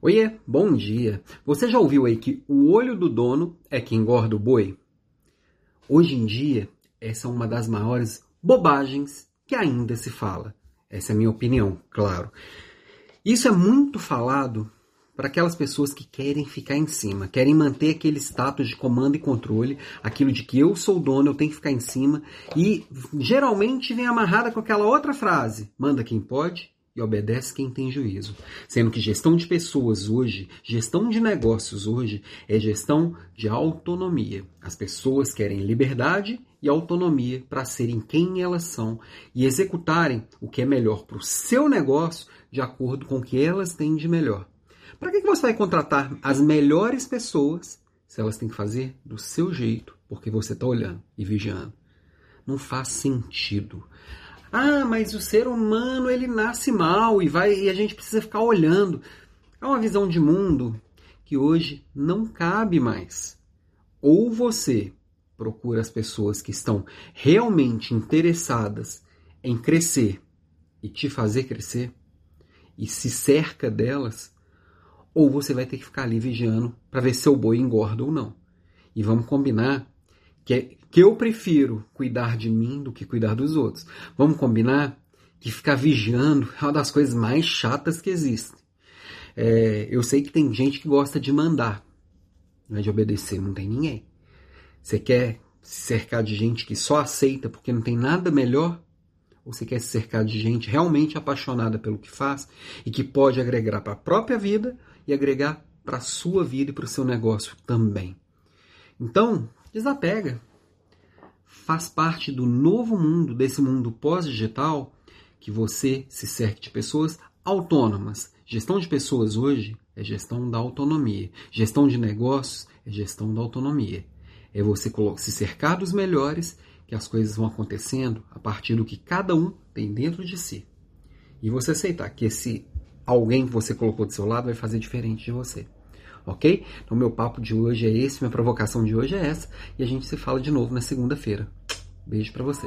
Oiê, bom dia. Você já ouviu aí que o olho do dono é que engorda o boi? Hoje em dia, essa é uma das maiores bobagens que ainda se fala. Essa é a minha opinião, claro. Isso é muito falado para aquelas pessoas que querem ficar em cima, querem manter aquele status de comando e controle, aquilo de que eu sou o dono, eu tenho que ficar em cima, e geralmente vem amarrada com aquela outra frase: manda quem pode e obedece quem tem juízo. Sendo que gestão de pessoas hoje, gestão de negócios hoje, é gestão de autonomia. As pessoas querem liberdade e autonomia para serem quem elas são e executarem o que é melhor para o seu negócio de acordo com o que elas têm de melhor. Para que você vai contratar as melhores pessoas se elas têm que fazer do seu jeito, porque você está olhando e vigiando? Não faz sentido. Ah, mas o ser humano ele nasce mal e vai e a gente precisa ficar olhando. É uma visão de mundo que hoje não cabe mais. Ou você procura as pessoas que estão realmente interessadas em crescer e te fazer crescer e se cerca delas, ou você vai ter que ficar ali vigiando para ver se o boi engorda ou não. E vamos combinar que, é, que eu prefiro cuidar de mim do que cuidar dos outros. Vamos combinar que ficar vigiando é uma das coisas mais chatas que existem. É, eu sei que tem gente que gosta de mandar, não é de obedecer, não tem ninguém. Você quer se cercar de gente que só aceita porque não tem nada melhor? Ou você quer se cercar de gente realmente apaixonada pelo que faz e que pode agregar para a própria vida e agregar para a sua vida e para o seu negócio também? Então, desapega. Faz parte do novo mundo, desse mundo pós-digital, que você se cerque de pessoas autônomas. Gestão de pessoas hoje é gestão da autonomia. Gestão de negócios é gestão da autonomia. É você se cercar dos melhores, que as coisas vão acontecendo a partir do que cada um tem dentro de si. E você aceitar que esse alguém que você colocou do seu lado vai fazer diferente de você ok? Então, meu papo de hoje é esse, minha provocação de hoje é essa, e a gente se fala de novo na segunda-feira. Beijo para você.